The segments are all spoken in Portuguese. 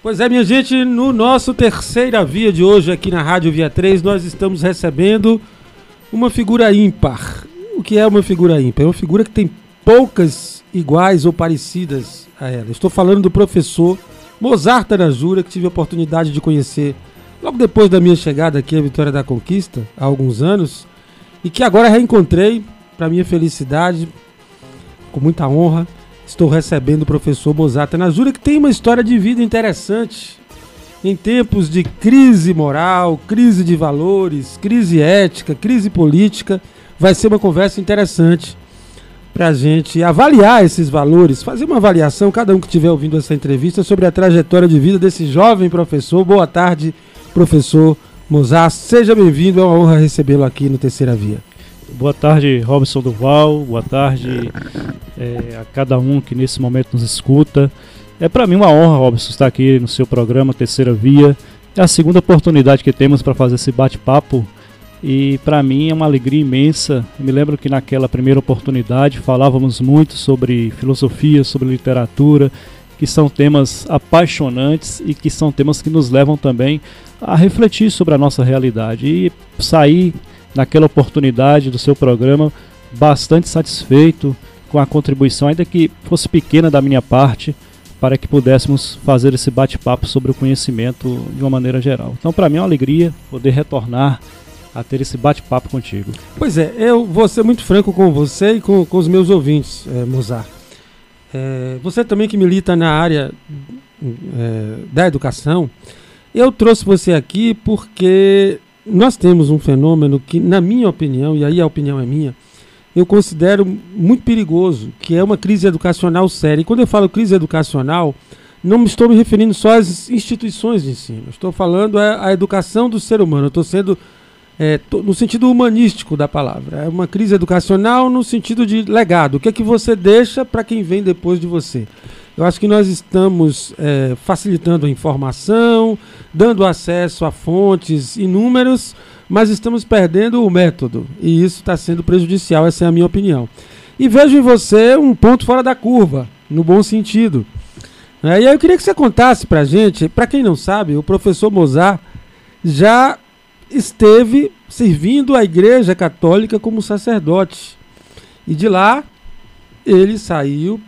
Pois é, minha gente, no nosso terceira via de hoje aqui na Rádio Via 3, nós estamos recebendo uma figura ímpar. O que é uma figura ímpar? É uma figura que tem poucas iguais ou parecidas a ela. Estou falando do professor Mozart Anajura, que tive a oportunidade de conhecer logo depois da minha chegada aqui à Vitória da Conquista, há alguns anos, e que agora reencontrei, para minha felicidade, com muita honra, estou recebendo o professor Mozart Anajura, que tem uma história de vida interessante. Em tempos de crise moral, crise de valores, crise ética, crise política, vai ser uma conversa interessante para a gente avaliar esses valores, fazer uma avaliação, cada um que estiver ouvindo essa entrevista, sobre a trajetória de vida desse jovem professor. Boa tarde, professor Mozart. Seja bem-vindo, é uma honra recebê-lo aqui no Terceira Via. Boa tarde, Robson Duval. Boa tarde é, a cada um que nesse momento nos escuta. É para mim uma honra, Robson, estar aqui no seu programa Terceira Via. É a segunda oportunidade que temos para fazer esse bate-papo e para mim é uma alegria imensa. Eu me lembro que naquela primeira oportunidade falávamos muito sobre filosofia, sobre literatura, que são temas apaixonantes e que são temas que nos levam também a refletir sobre a nossa realidade. E sair naquela oportunidade do seu programa bastante satisfeito com a contribuição, ainda que fosse pequena da minha parte, para que pudéssemos fazer esse bate-papo sobre o conhecimento de uma maneira geral. Então, para mim é uma alegria poder retornar a ter esse bate-papo contigo. Pois é, eu vou ser muito franco com você e com, com os meus ouvintes, é, Mozart. É, você também que milita na área é, da educação, eu trouxe você aqui porque nós temos um fenômeno que, na minha opinião, e aí a opinião é minha, eu considero muito perigoso, que é uma crise educacional séria. E quando eu falo crise educacional, não estou me referindo só às instituições de ensino. Estou falando a, a educação do ser humano. Estou sendo é, no sentido humanístico da palavra. É uma crise educacional no sentido de legado. O que é que você deixa para quem vem depois de você? Eu acho que nós estamos é, facilitando a informação, dando acesso a fontes inúmeros, mas estamos perdendo o método. E isso está sendo prejudicial, essa é a minha opinião. E vejo em você um ponto fora da curva, no bom sentido. É, e aí eu queria que você contasse para gente, para quem não sabe, o professor Mozart já esteve servindo a Igreja Católica como sacerdote. E de lá ele saiu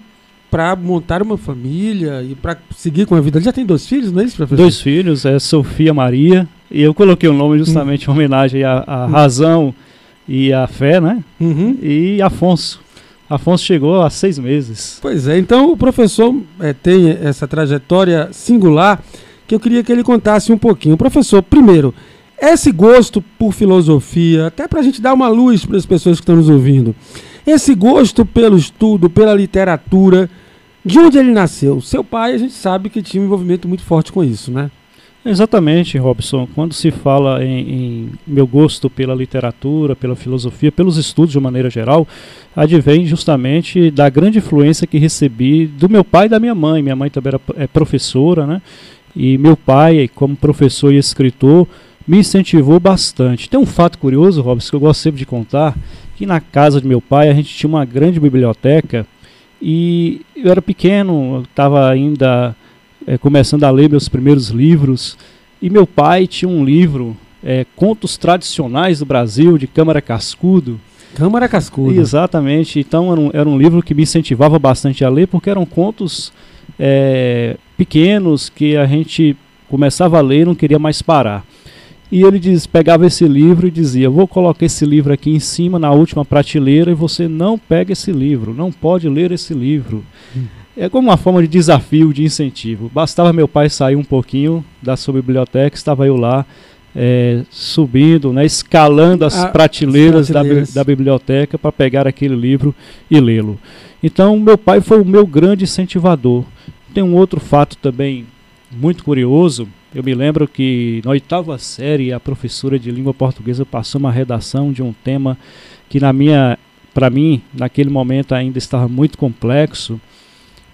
para montar uma família e para seguir com a vida. Ele já tem dois filhos, não é isso, professor? Dois filhos, é Sofia Maria, e eu coloquei o nome justamente em homenagem à, à uhum. razão e à fé, né? Uhum. E Afonso. Afonso chegou há seis meses. Pois é, então o professor é, tem essa trajetória singular que eu queria que ele contasse um pouquinho. Professor, primeiro, esse gosto por filosofia, até para a gente dar uma luz para as pessoas que estão nos ouvindo, esse gosto pelo estudo, pela literatura, de onde ele nasceu? Seu pai, a gente sabe que tinha um envolvimento muito forte com isso, né? Exatamente, Robson. Quando se fala em, em, meu gosto pela literatura, pela filosofia, pelos estudos de uma maneira geral, advém justamente da grande influência que recebi do meu pai e da minha mãe. Minha mãe também era, é professora, né? E meu pai, como professor e escritor, me incentivou bastante. Tem um fato curioso, Robson, que eu gosto sempre de contar, que na casa de meu pai a gente tinha uma grande biblioteca e eu era pequeno, estava ainda é, começando a ler meus primeiros livros e meu pai tinha um livro, é, Contos Tradicionais do Brasil, de Câmara Cascudo. Câmara Cascudo. Exatamente, então era um, era um livro que me incentivava bastante a ler porque eram contos é, pequenos que a gente começava a ler e não queria mais parar. E ele diz, pegava esse livro e dizia: Vou colocar esse livro aqui em cima, na última prateleira, e você não pega esse livro, não pode ler esse livro. Hum. É como uma forma de desafio, de incentivo. Bastava meu pai sair um pouquinho da sua biblioteca, estava eu lá, é, subindo, né, escalando as, ah, prateleiras, as prateleiras. Da, da biblioteca para pegar aquele livro e lê-lo. Então, meu pai foi o meu grande incentivador. Tem um outro fato também muito curioso eu me lembro que na oitava série a professora de língua portuguesa passou uma redação de um tema que na minha, para mim, naquele momento ainda estava muito complexo.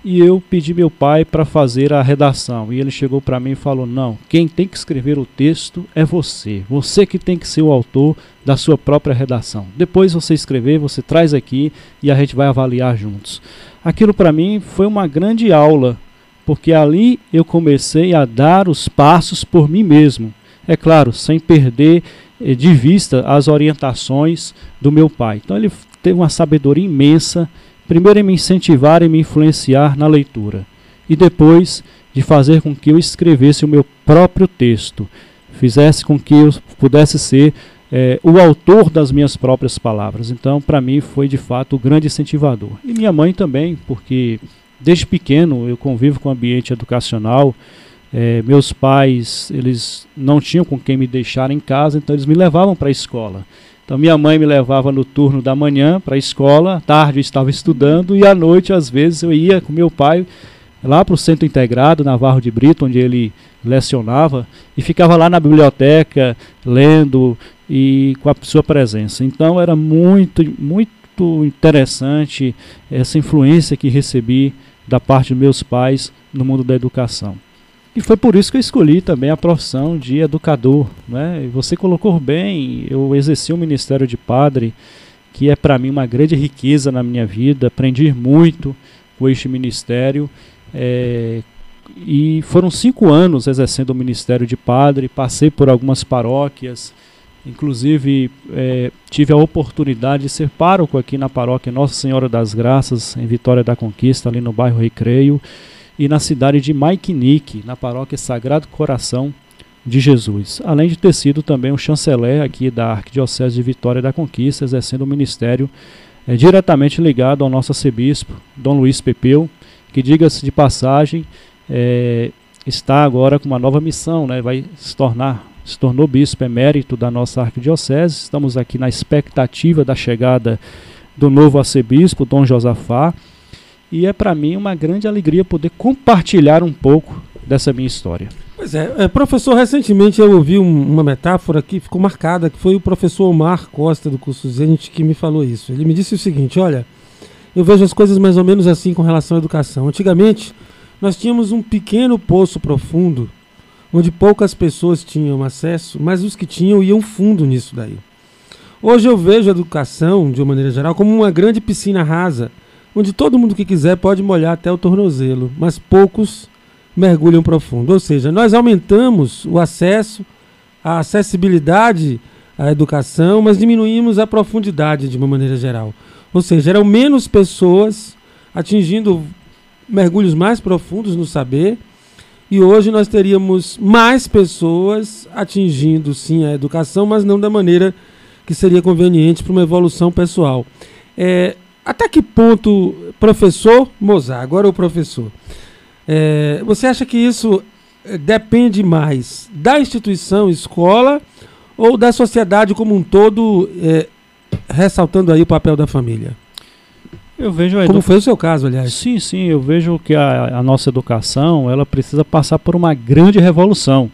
E eu pedi meu pai para fazer a redação. E ele chegou para mim e falou: Não, quem tem que escrever o texto é você. Você que tem que ser o autor da sua própria redação. Depois você escrever, você traz aqui e a gente vai avaliar juntos. Aquilo para mim foi uma grande aula porque ali eu comecei a dar os passos por mim mesmo. É claro, sem perder eh, de vista as orientações do meu pai. Então ele teve uma sabedoria imensa, primeiro em me incentivar e me influenciar na leitura, e depois de fazer com que eu escrevesse o meu próprio texto, fizesse com que eu pudesse ser é, o autor das minhas próprias palavras. Então, para mim, foi de fato o grande incentivador. E minha mãe também, porque desde pequeno eu convivo com o ambiente educacional. É, meus pais, eles não tinham com quem me deixar em casa, então eles me levavam para a escola. Então minha mãe me levava no turno da manhã para a escola, tarde eu estava estudando e à noite às vezes eu ia com meu pai lá para o centro integrado, Navarro de Brito, onde ele lecionava, e ficava lá na biblioteca lendo e com a sua presença. Então era muito, muito interessante essa influência que recebi da parte dos meus pais no mundo da educação. E foi por isso que eu escolhi também a profissão de educador. Né? você colocou bem, eu exerci o ministério de padre, que é para mim uma grande riqueza na minha vida, aprendi muito com este ministério. É, e foram cinco anos exercendo o ministério de padre, passei por algumas paróquias, inclusive é, tive a oportunidade de ser pároco aqui na paróquia Nossa Senhora das Graças, em Vitória da Conquista, ali no bairro Recreio, e na cidade de Maikinique, na paróquia Sagrado Coração de Jesus, além de ter sido também um chanceler aqui da Arquidiocese de Vitória da Conquista, exercendo o ministério é, diretamente ligado ao nosso arcebispo, Dom Luiz Pepeu, que diga-se de passagem, é, está agora com uma nova missão, né? vai se tornar se tornou bispo emérito da nossa arquidiocese. Estamos aqui na expectativa da chegada do novo arcebispo, Dom Josafá. E é para mim uma grande alegria poder compartilhar um pouco dessa minha história. Pois é, é professor, recentemente eu ouvi um, uma metáfora que ficou marcada, que foi o professor Omar Costa do curso Zenit que me falou isso. Ele me disse o seguinte: olha, eu vejo as coisas mais ou menos assim com relação à educação. Antigamente, nós tínhamos um pequeno poço profundo, onde poucas pessoas tinham acesso, mas os que tinham iam fundo nisso daí. Hoje eu vejo a educação, de uma maneira geral, como uma grande piscina rasa, onde todo mundo que quiser pode molhar até o tornozelo, mas poucos mergulham profundo. Ou seja, nós aumentamos o acesso, a acessibilidade à educação, mas diminuímos a profundidade de uma maneira geral. Ou seja, eram menos pessoas atingindo mergulhos mais profundos no saber. E hoje nós teríamos mais pessoas atingindo sim a educação, mas não da maneira que seria conveniente para uma evolução pessoal. É, até que ponto, professor Mozart, agora o professor, é, você acha que isso é, depende mais da instituição escola ou da sociedade como um todo, é, ressaltando aí o papel da família? Eu vejo Como foi o seu caso, aliás? Sim, sim, eu vejo que a, a, nossa educação ela precisa passar por uma grande revolução.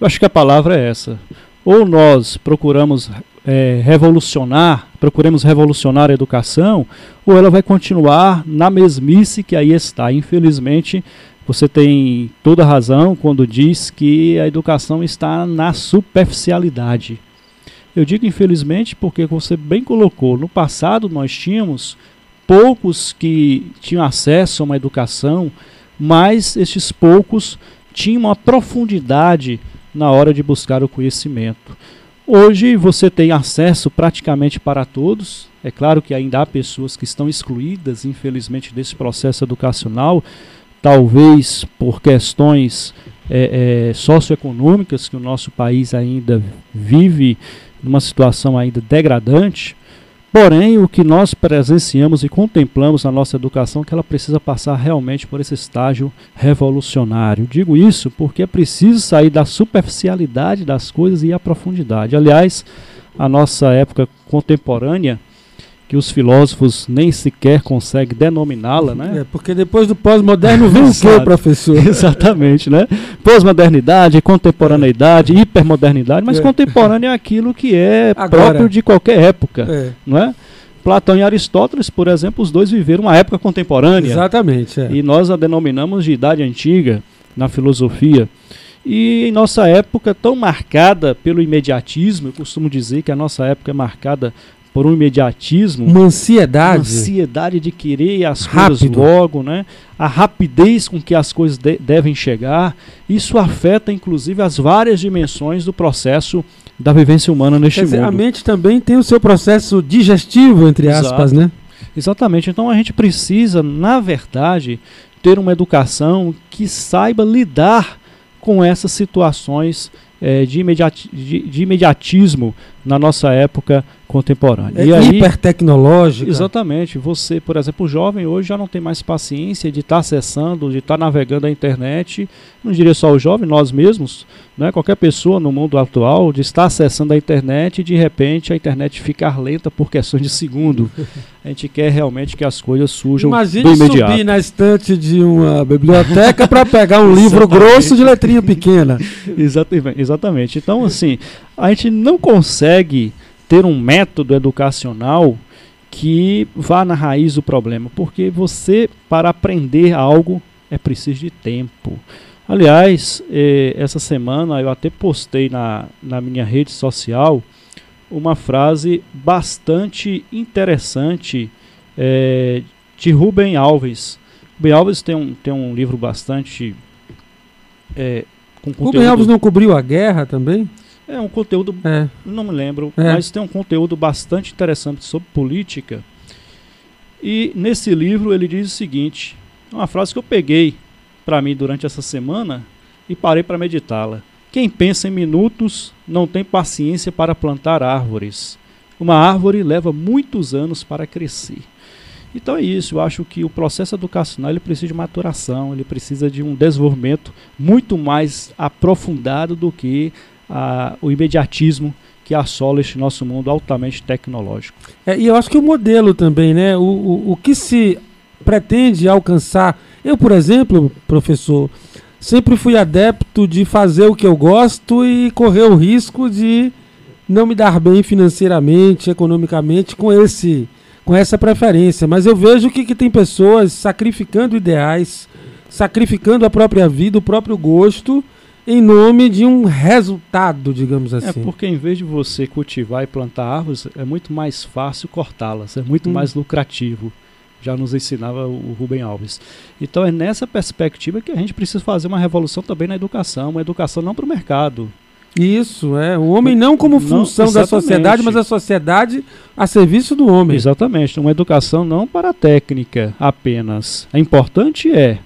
Eu acho que a palavra é essa. Ou nós procuramos é, revolucionar, procuremos revolucionar a educação, ou ela vai continuar na mesmice que aí está. Infelizmente, você tem toda razão quando diz que a educação está na superficialidade. Eu digo infelizmente porque você bem colocou, no passado nós tínhamos poucos que tinham acesso a uma educação, mas estes poucos tinham uma profundidade na hora de buscar o conhecimento. Hoje você tem acesso praticamente para todos. É claro que ainda há pessoas que estão excluídas, infelizmente, desse processo educacional, talvez por questões é, é, socioeconômicas que o nosso país ainda vive numa situação ainda degradante. Porém, o que nós presenciamos e contemplamos na nossa educação é que ela precisa passar realmente por esse estágio revolucionário. Digo isso porque é preciso sair da superficialidade das coisas e à profundidade. Aliás, a nossa época contemporânea que os filósofos nem sequer conseguem denominá-la, né? É, porque depois do pós-moderno vem o quê, professor? Exatamente, né? Pós-modernidade, contemporaneidade, hipermodernidade, mas é. contemporâneo é aquilo que é Agora, próprio de qualquer época, é. não é? Platão e Aristóteles, por exemplo, os dois viveram uma época contemporânea. Exatamente. É. E nós a denominamos de idade antiga na filosofia. E em nossa época tão marcada pelo imediatismo, eu costumo dizer que a nossa época é marcada por um imediatismo, uma ansiedade, uma ansiedade de querer as Rápido. coisas logo, né? A rapidez com que as coisas de devem chegar, isso afeta inclusive as várias dimensões do processo da vivência humana neste Quer mundo. Dizer, a mente também tem o seu processo digestivo, entre aspas, Exato. né? Exatamente. Então a gente precisa, na verdade, ter uma educação que saiba lidar com essas situações é, de, imediati de, de, imediatismo na nossa época contemporânea. É e aí, hipertecnológica. Exatamente. Você, por exemplo, o jovem hoje já não tem mais paciência de estar tá acessando, de estar tá navegando a internet. Não diria só o jovem, nós mesmos, né, qualquer pessoa no mundo atual, de estar acessando a internet e de repente a internet ficar lenta por questões de segundo. A gente quer realmente que as coisas surjam Imagine do imediato. subir na estante de uma biblioteca para pegar um livro grosso de letrinha pequena. exatamente, exatamente. Então, assim, a gente não consegue ter um método educacional que vá na raiz do problema, porque você, para aprender algo, é preciso de tempo. Aliás, eh, essa semana eu até postei na, na minha rede social uma frase bastante interessante eh, de Rubem Alves. Rubem Alves tem um, tem um livro bastante. Eh, com. Rubem Alves não cobriu a guerra também? É um conteúdo, é. não me lembro, é. mas tem um conteúdo bastante interessante sobre política. E nesse livro ele diz o seguinte: uma frase que eu peguei para mim durante essa semana e parei para meditá-la. Quem pensa em minutos não tem paciência para plantar árvores. Uma árvore leva muitos anos para crescer. Então é isso, eu acho que o processo educacional ele precisa de maturação, ele precisa de um desenvolvimento muito mais aprofundado do que a, o imediatismo que assola este nosso mundo altamente tecnológico. É, e eu acho que o modelo também, né? O, o, o que se pretende alcançar. Eu, por exemplo, professor, sempre fui adepto de fazer o que eu gosto e correr o risco de não me dar bem financeiramente, economicamente com esse com essa preferência. Mas eu vejo que, que tem pessoas sacrificando ideais, sacrificando a própria vida, o próprio gosto em nome de um resultado, digamos é, assim. É porque em vez de você cultivar e plantar árvores, é muito mais fácil cortá-las, é muito hum. mais lucrativo. Já nos ensinava o Rubem Alves. Então é nessa perspectiva que a gente precisa fazer uma revolução também na educação, uma educação não para o mercado. Isso, é. O homem não como função não, da sociedade, mas a sociedade a serviço do homem. Exatamente. Uma educação não para a técnica apenas. É importante é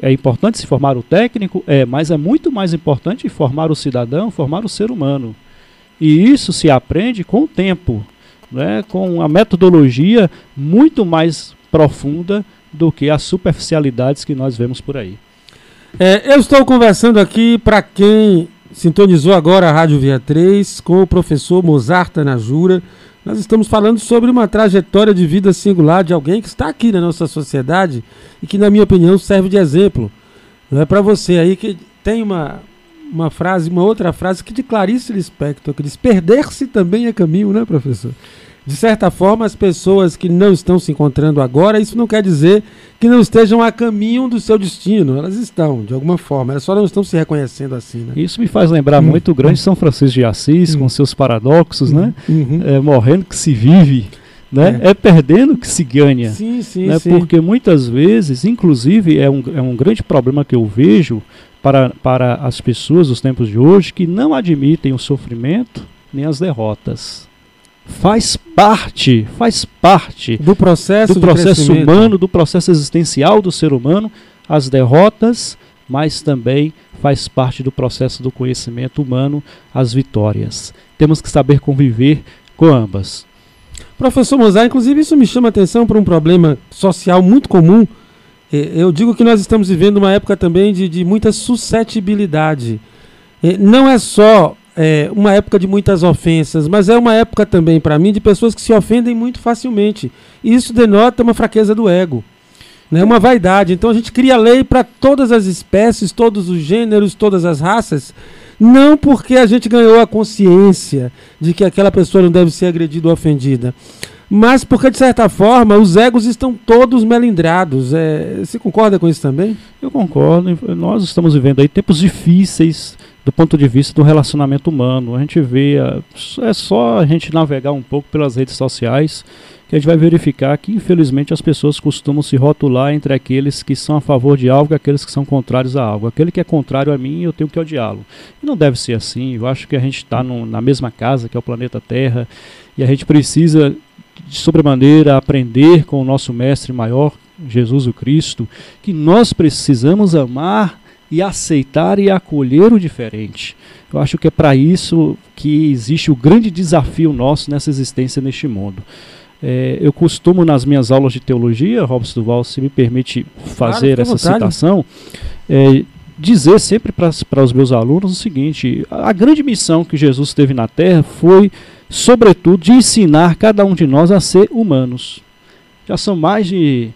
é importante se formar o técnico? É, mas é muito mais importante formar o cidadão, formar o ser humano. E isso se aprende com o tempo, né, com a metodologia muito mais profunda do que as superficialidades que nós vemos por aí. É, eu estou conversando aqui para quem sintonizou agora a Rádio Via 3 com o professor Mozart Tanajura. Nós estamos falando sobre uma trajetória de vida singular de alguém que está aqui na nossa sociedade e que, na minha opinião, serve de exemplo. Não é para você aí que tem uma, uma frase, uma outra frase que de Clarice Lispector, que diz: perder-se também é caminho, né, professor? De certa forma, as pessoas que não estão se encontrando agora, isso não quer dizer que não estejam a caminho do seu destino. Elas estão, de alguma forma. Elas só não estão se reconhecendo assim. Né? Isso me faz lembrar hum. muito o grande São Francisco de Assis, hum. com seus paradoxos, né? Uhum. uhum. É, morrendo que se vive. Né? É. é. perdendo que se ganha. Sim, sim, né? sim. Porque muitas vezes, inclusive, é um, é um grande problema que eu vejo para, para as pessoas dos tempos de hoje que não admitem o sofrimento nem as derrotas faz parte, faz parte do processo, do processo humano, do processo existencial do ser humano, as derrotas, mas também faz parte do processo do conhecimento humano, as vitórias. Temos que saber conviver com ambas. Professor Mozart, inclusive isso me chama a atenção para um problema social muito comum. Eu digo que nós estamos vivendo uma época também de, de muita suscetibilidade. Não é só é, uma época de muitas ofensas, mas é uma época também, para mim, de pessoas que se ofendem muito facilmente. E isso denota uma fraqueza do ego, né, uma vaidade. Então a gente cria lei para todas as espécies, todos os gêneros, todas as raças, não porque a gente ganhou a consciência de que aquela pessoa não deve ser agredida ou ofendida, mas porque, de certa forma, os egos estão todos melindrados. É, você concorda com isso também? Eu concordo. Nós estamos vivendo aí tempos difíceis do ponto de vista do relacionamento humano. A gente vê, é só a gente navegar um pouco pelas redes sociais que a gente vai verificar que, infelizmente, as pessoas costumam se rotular entre aqueles que são a favor de algo e aqueles que são contrários a algo. Aquele que é contrário a mim, eu tenho que odiá-lo. E não deve ser assim. Eu acho que a gente está na mesma casa, que é o planeta Terra, e a gente precisa, de sobremaneira, aprender com o nosso mestre maior, Jesus o Cristo, que nós precisamos amar e aceitar e acolher o diferente. Eu acho que é para isso que existe o grande desafio nosso nessa existência neste mundo. É, eu costumo, nas minhas aulas de teologia, Robson Duval, se me permite fazer claro, essa citação, é, dizer sempre para os meus alunos o seguinte: a grande missão que Jesus teve na Terra foi, sobretudo, de ensinar cada um de nós a ser humanos. Já são mais de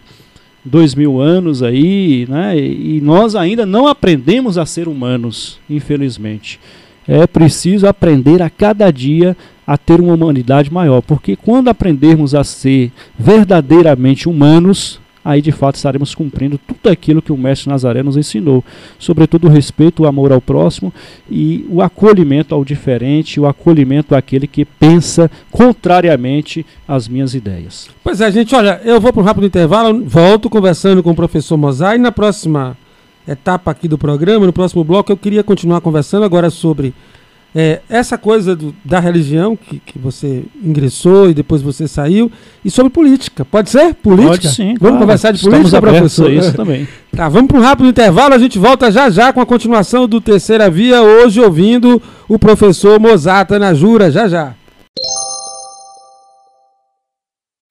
dois mil anos aí, né? E nós ainda não aprendemos a ser humanos, infelizmente. É preciso aprender a cada dia a ter uma humanidade maior, porque quando aprendermos a ser verdadeiramente humanos, aí de fato estaremos cumprindo tudo aquilo que o mestre Nazaré nos ensinou, sobretudo o respeito, o amor ao próximo e o acolhimento ao diferente, o acolhimento àquele que pensa contrariamente às minhas ideias. Pois é, gente, olha, eu vou para um rápido intervalo, volto conversando com o professor Mozart na próxima etapa aqui do programa, no próximo bloco, eu queria continuar conversando agora sobre é, essa coisa do, da religião que, que você ingressou e depois você saiu, e sobre política. Pode ser? Política? Pode sim. Vamos claro. conversar de Estamos política, professor? isso também. Tá, vamos para um rápido intervalo, a gente volta já já com a continuação do Terceira Via, hoje ouvindo o professor Mozata na Jura, já já.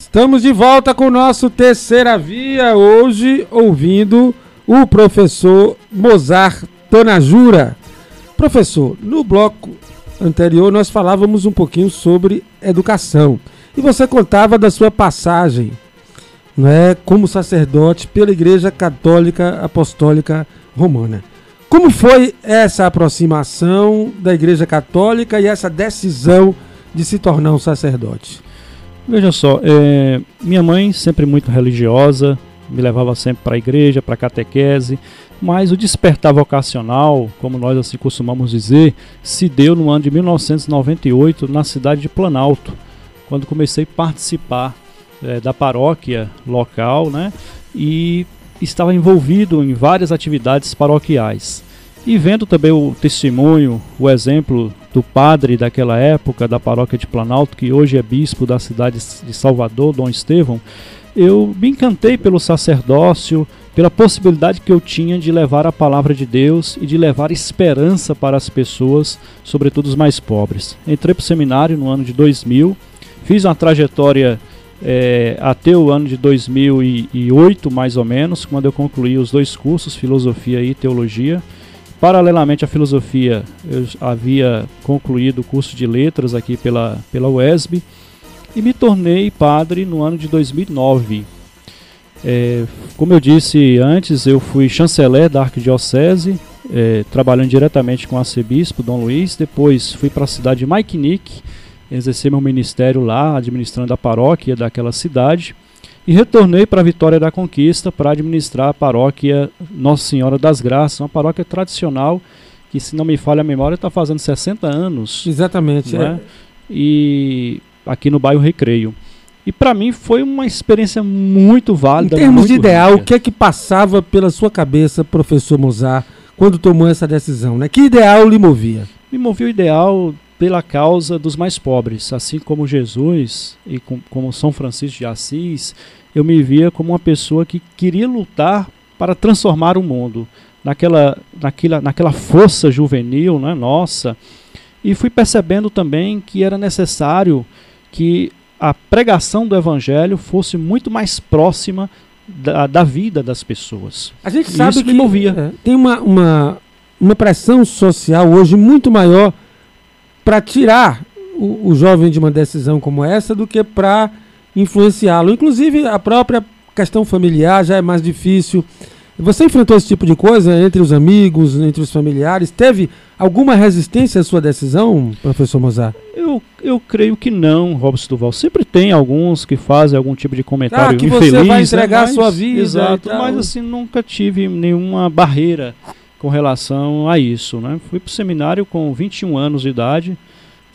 Estamos de volta com o nosso Terceira Via, hoje ouvindo o professor Mozart Tonajura. Professor, no bloco anterior nós falávamos um pouquinho sobre educação e você contava da sua passagem, não é, como sacerdote pela Igreja Católica Apostólica Romana. Como foi essa aproximação da Igreja Católica e essa decisão de se tornar um sacerdote? Veja só, é, minha mãe sempre muito religiosa, me levava sempre para a igreja, para a catequese, mas o despertar vocacional, como nós assim costumamos dizer, se deu no ano de 1998 na cidade de Planalto, quando comecei a participar é, da paróquia local, né? E estava envolvido em várias atividades paroquiais. E vendo também o testemunho, o exemplo do padre daquela época da paróquia de Planalto, que hoje é bispo da cidade de Salvador, Dom Estevão, eu me encantei pelo sacerdócio, pela possibilidade que eu tinha de levar a palavra de Deus e de levar esperança para as pessoas, sobretudo os mais pobres. Entrei para o seminário no ano de 2000, fiz uma trajetória é, até o ano de 2008, mais ou menos, quando eu concluí os dois cursos, filosofia e teologia. Paralelamente à filosofia, eu havia concluído o curso de letras aqui pela, pela UESB e me tornei padre no ano de 2009. É, como eu disse antes, eu fui chanceler da Arquidiocese, é, trabalhando diretamente com o arcebispo Dom Luiz. Depois fui para a cidade de Maiknik, exercer meu ministério lá, administrando a paróquia daquela cidade. E retornei para a Vitória da Conquista para administrar a paróquia Nossa Senhora das Graças, uma paróquia tradicional que, se não me falha a memória, está fazendo 60 anos. Exatamente. É? é. E aqui no bairro Recreio. E para mim foi uma experiência muito válida. Em termos de ideal, rica. o que é que passava pela sua cabeça, professor Mozart, quando tomou essa decisão? Né? Que ideal lhe movia? Me movia o ideal pela causa dos mais pobres, assim como Jesus e com, como São Francisco de Assis, eu me via como uma pessoa que queria lutar para transformar o mundo naquela, naquela, naquela força juvenil, né, nossa, e fui percebendo também que era necessário que a pregação do evangelho fosse muito mais próxima da, da vida das pessoas. A gente sabe Isso que me movia. É, tem uma, uma, uma pressão social hoje muito maior para tirar o, o jovem de uma decisão como essa do que para influenciá-lo. Inclusive, a própria questão familiar já é mais difícil. Você enfrentou esse tipo de coisa entre os amigos, entre os familiares? Teve alguma resistência à sua decisão, professor Mozart? Eu, eu creio que não, Robson Duval. Sempre tem alguns que fazem algum tipo de comentário ah, que infeliz. você vai né? entregar né? mas, a sua vida. Exato, mas assim, nunca tive nenhuma barreira com relação a isso. Né? Fui para o seminário com 21 anos de idade.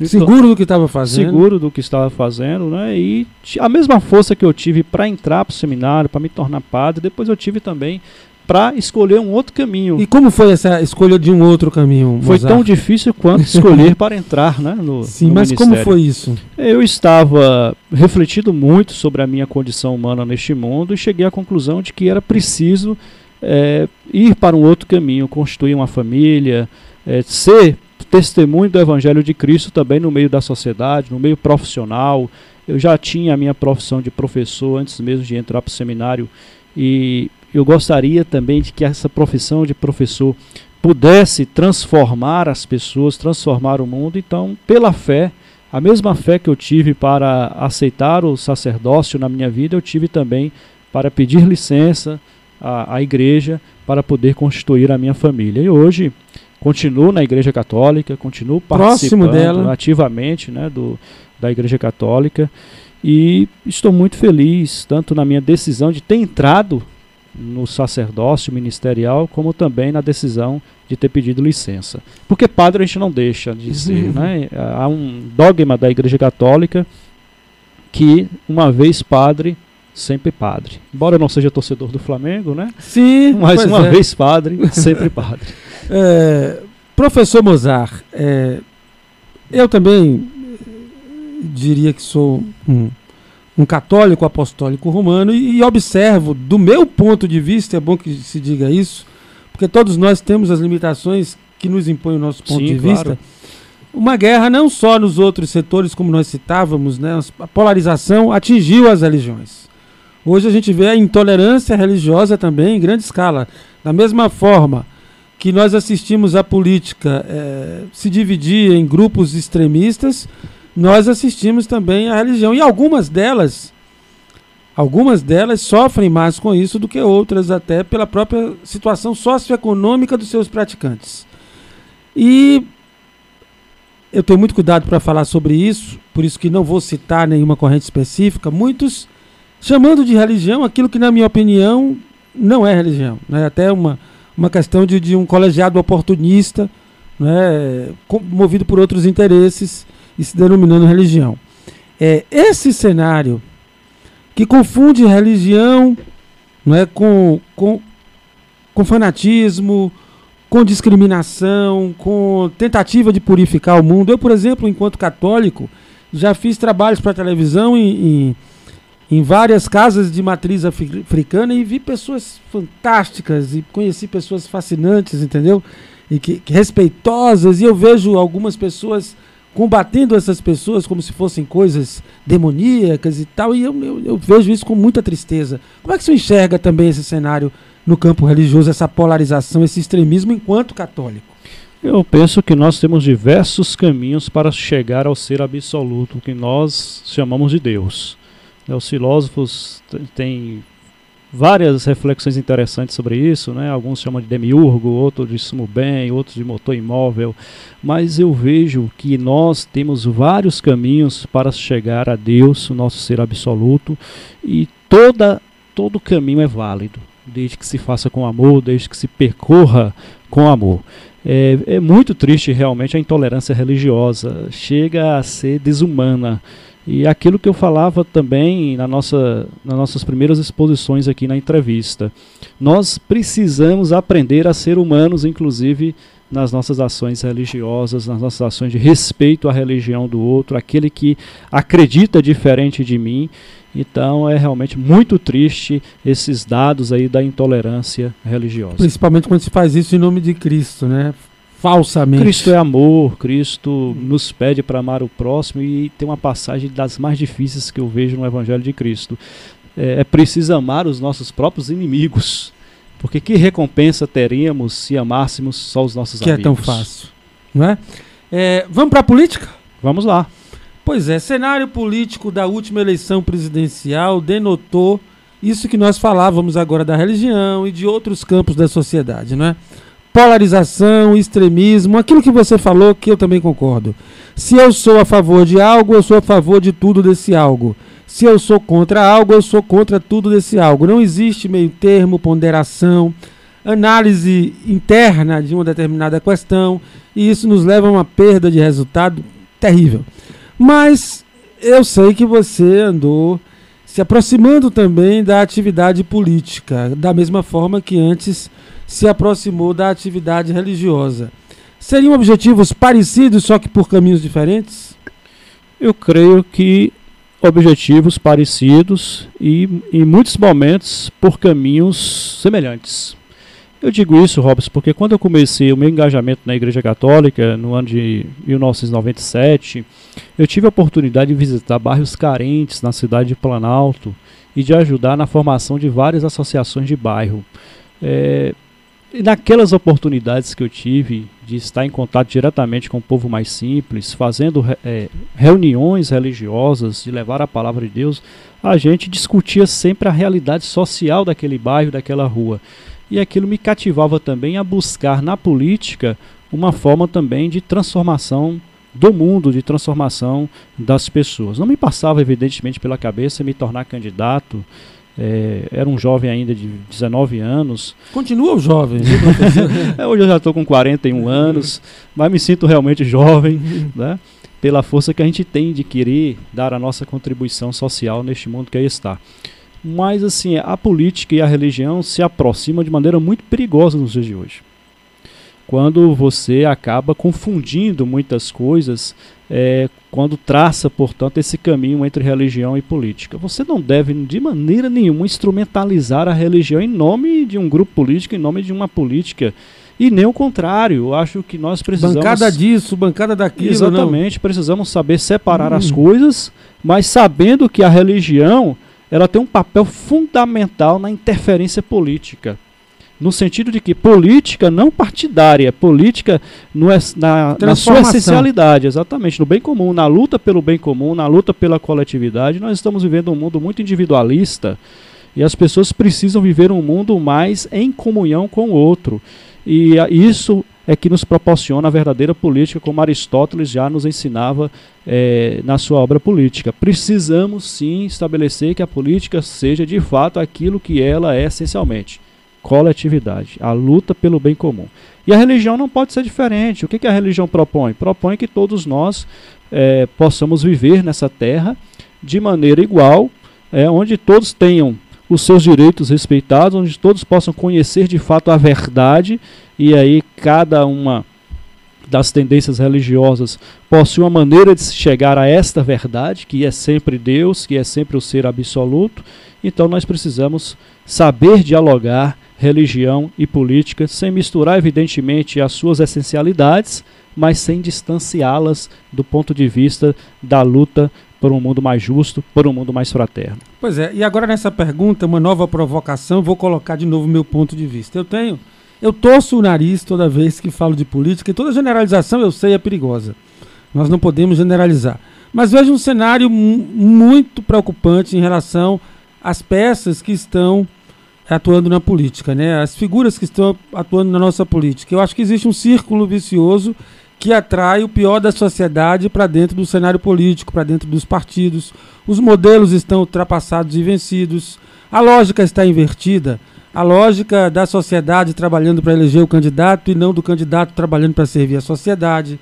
Seguro do que estava fazendo. Seguro do que estava fazendo, né? E a mesma força que eu tive para entrar para o seminário, para me tornar padre, depois eu tive também para escolher um outro caminho. E como foi essa escolha de um outro caminho? Foi tão difícil quanto escolher para entrar, né? No, Sim, no mas ministério. como foi isso? Eu estava refletindo muito sobre a minha condição humana neste mundo e cheguei à conclusão de que era preciso é, ir para um outro caminho, construir uma família, é, ser testemunho do Evangelho de Cristo também no meio da sociedade, no meio profissional. Eu já tinha a minha profissão de professor antes mesmo de entrar para o seminário e eu gostaria também de que essa profissão de professor pudesse transformar as pessoas, transformar o mundo. Então, pela fé, a mesma fé que eu tive para aceitar o sacerdócio na minha vida, eu tive também para pedir licença à, à igreja para poder constituir a minha família. E hoje continuo na Igreja Católica, continuo Próximo participando dela. ativamente né, do, da Igreja Católica e estou muito feliz, tanto na minha decisão de ter entrado no sacerdócio ministerial, como também na decisão de ter pedido licença. Porque padre a gente não deixa de ser. Uhum. Né? Há um dogma da Igreja Católica que, uma vez padre, sempre padre. Embora eu não seja torcedor do Flamengo, né? Sim, Mas uma é. vez padre, sempre padre. É, professor Mozart, é, eu também diria que sou um, um católico apostólico romano e, e observo, do meu ponto de vista, é bom que se diga isso, porque todos nós temos as limitações que nos impõem o nosso ponto Sim, de claro. vista. Uma guerra não só nos outros setores, como nós citávamos, né, a polarização atingiu as religiões. Hoje a gente vê a intolerância religiosa também em grande escala. Da mesma forma que nós assistimos a política eh, se dividir em grupos extremistas, nós assistimos também a religião. E algumas delas, algumas delas sofrem mais com isso do que outras, até pela própria situação socioeconômica dos seus praticantes. E eu tenho muito cuidado para falar sobre isso, por isso que não vou citar nenhuma corrente específica. Muitos chamando de religião aquilo que, na minha opinião, não é religião. É até uma, uma questão de, de um colegiado oportunista, né, movido por outros interesses e se denominando religião. É, esse cenário que confunde religião não é, com, com, com fanatismo, com discriminação, com tentativa de purificar o mundo. Eu, por exemplo, enquanto católico, já fiz trabalhos para televisão em, em, em várias casas de matriz afri- africana e vi pessoas fantásticas e conheci pessoas fascinantes, entendeu? E que, que respeitosas, e eu vejo algumas pessoas combatendo essas pessoas como se fossem coisas demoníacas e tal, e eu, eu, eu vejo isso com muita tristeza. Como é que você enxerga também esse cenário no campo religioso, essa polarização, esse extremismo enquanto católico? Eu penso que nós temos diversos caminhos para chegar ao ser absoluto, que nós chamamos de Deus. Né, Os filósofos têm várias reflexões interessantes sobre isso, né? Alguns chamam de demiurgo, outros de sumo bem, outros de motor imóvel, mas eu vejo que nós temos vários caminhos para chegar a Deus, o nosso ser absoluto, e toda todo caminho é válido, desde que se faça com amor, desde que se percorra com amor. É, é muito triste realmente a intolerância religiosa, chega a ser desumana. E aquilo que eu falava também na nossa, nas nossas primeiras exposições aqui na entrevista. Nós precisamos aprender a ser humanos, inclusive nas nossas ações religiosas, nas nossas ações de respeito à religião do outro, aquele que acredita diferente de mim. Então é realmente muito triste esses dados aí da intolerância religiosa. Principalmente quando se faz isso em nome de Cristo, né? Falsamente. Cristo é amor, Cristo nos pede para amar o próximo e tem uma passagem das mais difíceis que eu vejo no Evangelho de Cristo. É, é preciso amar os nossos próprios inimigos, porque que recompensa teríamos se amássemos só os nossos que amigos? é tão fácil, não é? É, vamos para a política? Vamos lá. Pois é, cenário político da última eleição presidencial denotou isso que nós falávamos agora da religião e de outros campos da sociedade, não é? Polarização, extremismo, aquilo que você falou que eu também concordo. Se eu sou a favor de algo, eu sou a favor de tudo desse algo. Se eu sou contra algo, eu sou contra tudo desse algo. Não existe meio termo, ponderação. análise interna de uma determinada questão, e isso nos leva a uma perda de resultado terrível. Mas eu sei que você andou se aproximando também da atividade política, da mesma forma que antes se aproximou da atividade religiosa. Seriam objetivos parecidos, só que por caminhos diferentes? Eu creio que objetivos parecidos e, em muitos momentos, por caminhos semelhantes. Eu digo isso, Robson, porque quando eu comecei o meu engajamento na Igreja Católica, no ano de 1997, eu tive a oportunidade de visitar bairros carentes na cidade de Planalto e de ajudar na formação de várias associações de bairro. É, e naquelas oportunidades que eu tive de estar em contato diretamente com o povo mais simples, fazendo é, reuniões religiosas, de levar a palavra de Deus, a gente discutia sempre a realidade social daquele bairro, daquela rua e aquilo me cativava também a buscar na política uma forma também de transformação do mundo, de transformação das pessoas. Não me passava, evidentemente, pela cabeça me tornar candidato. É, era um jovem ainda de 19 anos. Continua jovem, é, Hoje eu já estou com 41 anos, mas me sinto realmente jovem, né? pela força que a gente tem de querer dar a nossa contribuição social neste mundo que aí está. Mas assim, a política e a religião se aproximam de maneira muito perigosa nos dias de hoje. Quando você acaba confundindo muitas coisas, é, quando traça, portanto, esse caminho entre religião e política. Você não deve, de maneira nenhuma, instrumentalizar a religião em nome de um grupo político, em nome de uma política. E nem o contrário. Eu acho que nós precisamos. Bancada disso, bancada daquilo. Exatamente. Não. Precisamos saber separar hum. as coisas, mas sabendo que a religião ela tem um papel fundamental na interferência política. No sentido de que política não partidária, política no, na, na sua essencialidade, exatamente, no bem comum, na luta pelo bem comum, na luta pela coletividade. Nós estamos vivendo um mundo muito individualista e as pessoas precisam viver um mundo mais em comunhão com o outro. E isso é que nos proporciona a verdadeira política, como Aristóteles já nos ensinava é, na sua obra política. Precisamos sim estabelecer que a política seja de fato aquilo que ela é essencialmente: coletividade, a luta pelo bem comum. E a religião não pode ser diferente. O que, que a religião propõe? Propõe que todos nós é, possamos viver nessa terra de maneira igual, é, onde todos tenham os seus direitos respeitados, onde todos possam conhecer de fato a verdade e aí cada uma das tendências religiosas possui uma maneira de chegar a esta verdade, que é sempre Deus, que é sempre o ser absoluto. Então nós precisamos saber dialogar religião e política sem misturar evidentemente as suas essencialidades, mas sem distanciá-las do ponto de vista da luta por um mundo mais justo, por um mundo mais fraterno. Pois é, e agora nessa pergunta, uma nova provocação, vou colocar de novo meu ponto de vista. Eu tenho eu torço o nariz toda vez que falo de política e toda generalização eu sei é perigosa. Nós não podemos generalizar. Mas vejo um cenário muito preocupante em relação às peças que estão atuando na política, né? As figuras que estão atuando na nossa política. Eu acho que existe um círculo vicioso que atrai o pior da sociedade para dentro do cenário político, para dentro dos partidos. Os modelos estão ultrapassados e vencidos. A lógica está invertida a lógica da sociedade trabalhando para eleger o candidato e não do candidato trabalhando para servir a sociedade.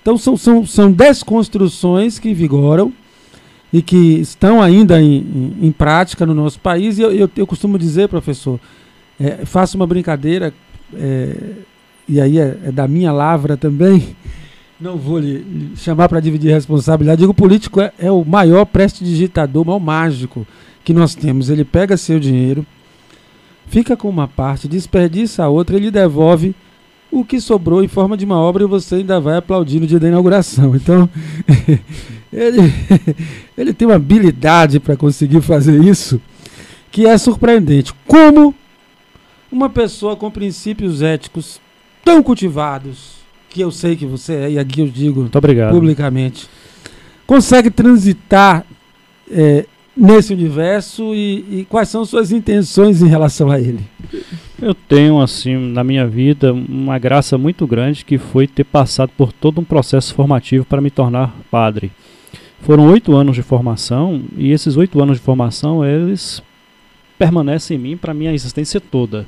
Então são, são, são desconstruções que vigoram e que estão ainda em, em, em prática no nosso país. E eu, eu, eu costumo dizer, professor, é, faço uma brincadeira, é, e aí é, é, da minha lavra também, não vou lhe chamar para dividir responsabilidade. Digo, o político é, é o maior prestidigitador, o maior mágico que nós temos. Ele pega seu dinheiro fica com uma parte, desperdiça a outra, ele devolve o que sobrou em forma de uma obra e você ainda vai aplaudir no dia da inauguração. Então, ele, ele tem uma habilidade para conseguir fazer isso que é surpreendente. Como uma pessoa com princípios éticos tão cultivados, que eu sei que você é, e aqui eu digo publicamente, consegue transitar é, nesse universo e, e, quais são suas intenções em relação a ele? Eu tenho, assim, na minha vida, uma graça muito grande que foi ter passado por todo um processo formativo para me tornar padre. Foram oito anos de formação e esses oito anos de formação, eles permanecem em mim para minha existência toda.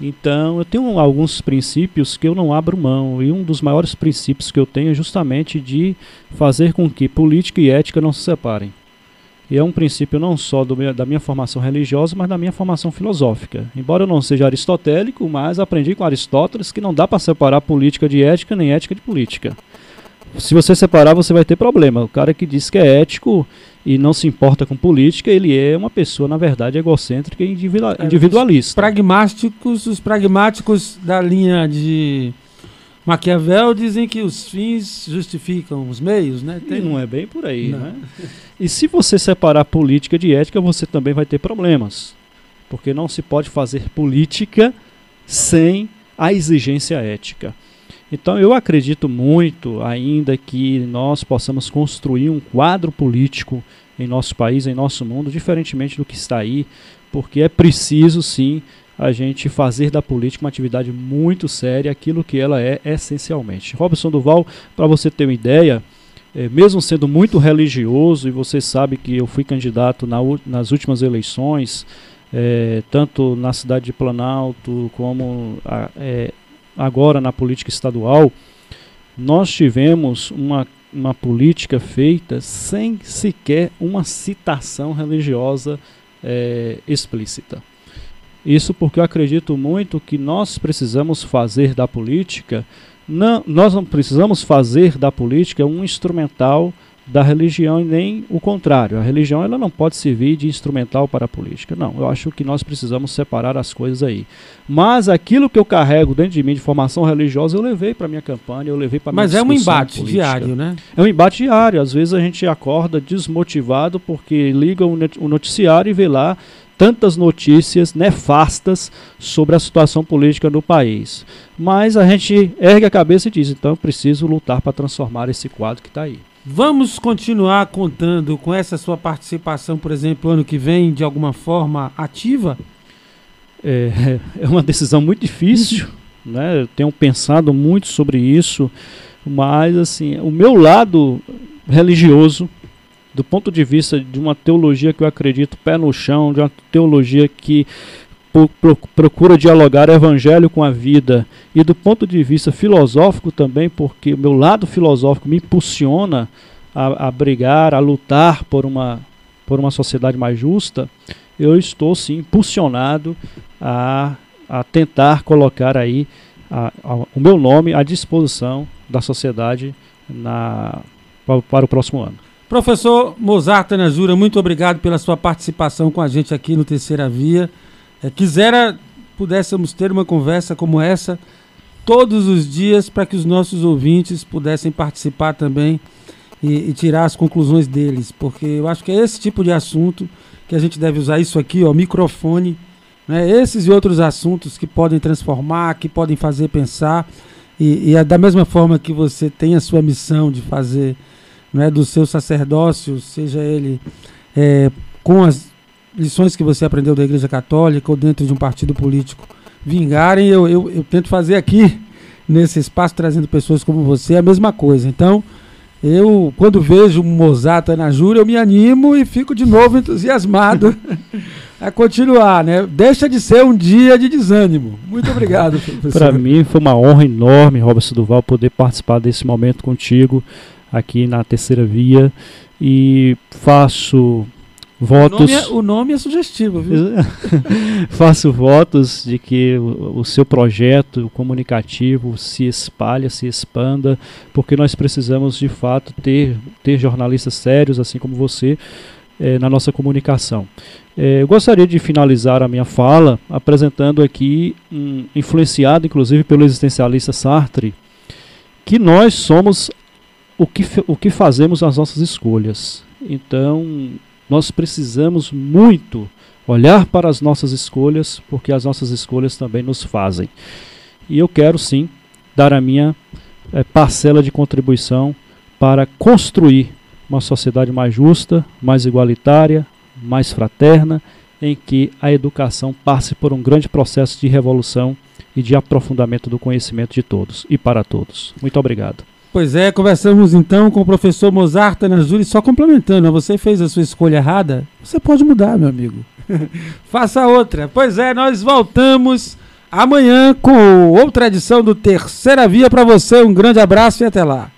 Então, eu tenho alguns princípios que eu não abro mão, e um dos maiores princípios que eu tenho é justamente de fazer com que política e ética não se separem. E é um princípio não só meu, da minha formação religiosa, mas da minha formação filosófica. Embora eu não seja aristotélico, mas aprendi com Aristóteles que não dá para separar política de ética nem ética de política. Se você separar, você vai ter problema. O cara que diz que é ético e não se importa com política, ele é uma pessoa, na verdade, egocêntrica e é, individualista. Os pragmáticos, os pragmáticos da linha de Maquiavel dizem que os fins justificam os meios, né? Tem... E não é bem por aí, não. né? E se você separar política de ética, você também vai ter problemas. Porque não se pode fazer política sem a exigência ética. Então eu acredito muito ainda que nós possamos construir um quadro político em nosso país, em nosso mundo, diferentemente do que está aí, porque é preciso sim a gente fazer da política uma atividade muito séria, aquilo que ela é essencialmente. Robson Duval, para você ter uma ideia, é, mesmo sendo muito religioso, e você sabe que eu fui candidato na, nas últimas eleições, é, tanto na cidade de Planalto como a, é, agora na política estadual, nós tivemos uma, uma política feita sem sequer uma citação religiosa é, explícita. Isso porque eu acredito muito que nós precisamos fazer da política, não, nós não precisamos fazer da política um instrumental da religião e nem o contrário. A religião ela não pode servir de instrumental para a política. Não, eu acho que nós precisamos separar as coisas aí. Mas aquilo que eu carrego dentro de mim de formação religiosa, eu levei para minha campanha, eu levei para minha Mas é um embate política. diário, né? É um embate diário. Às vezes a gente acorda desmotivado porque liga o noticiário e vê lá tantas notícias nefastas sobre a situação política no país. Mas a gente ergue a cabeça e diz: então eu preciso lutar para transformar esse quadro que está aí. Vamos continuar contando com essa sua participação, por exemplo, ano que vem, de alguma forma ativa? É, é uma decisão muito difícil, né? Eu tenho pensado muito sobre isso, mas assim, o meu lado religioso, do ponto de vista de uma teologia que eu acredito pé no chão, de uma teologia que procura dialogar evangelho com a vida e do ponto de vista filosófico também, porque o meu lado filosófico me impulsiona a, a brigar, a lutar por uma, por uma sociedade mais justa, eu estou sim impulsionado a, a tentar colocar aí a, a, o meu nome à disposição da sociedade na, para, para o próximo ano. Professor Mozart Tanajura, muito obrigado pela sua participação com a gente aqui no Terceira Via. É, quisera pudéssemos ter uma conversa como essa todos os dias para que os nossos ouvintes pudessem participar também e, e, tirar as conclusões deles, porque eu acho que é esse tipo de assunto que a gente deve usar isso aqui, ó, microfone, né, esses e outros assuntos que podem transformar, que podem fazer pensar e, e é da mesma forma que você tem a sua missão de fazer né, do seu sacerdócio, seja ele é, com as lições que você aprendeu da Igreja Católica ou dentro de um partido político vingarem, eu, eu, eu tento fazer aqui, nesse espaço, trazendo pessoas como você, a mesma coisa. Então, eu, quando vejo Mozart na Júlia, eu me animo e fico de novo entusiasmado a continuar, né? Deixa de ser um dia de desânimo. Muito obrigado, Para mim foi uma honra enorme, Robson Duval, poder participar desse momento contigo aqui na Terceira Via e faço votos. O nome é, o nome é sugestivo, viu? Faço votos de que o, o, seu projeto comunicativo se espalhe, se expanda, porque nós precisamos de fato ter, ter jornalistas sérios, assim como você, eh, na nossa comunicação. Eh, eu gostaria de finalizar a minha fala apresentando aqui, um, influenciado inclusive pelo existencialista Sartre, que nós somos o que, o que fazemos nas nossas escolhas. Então, nós precisamos muito olhar para as nossas escolhas, porque as nossas escolhas também nos fazem. E eu quero sim dar a minha é, parcela de contribuição para construir uma sociedade mais justa, mais igualitária, mais fraterna, em que a educação passe por um grande processo de revolução e de aprofundamento do conhecimento de todos e para todos. Muito obrigado. Pois é, conversamos então com o professor Mozart Tanazuri, só complementando, né? você fez a sua escolha errada, você pode mudar, meu amigo. Faça outra. Pois é, nós voltamos amanhã com outra edição do Terceira Via para você. Um grande abraço e até lá.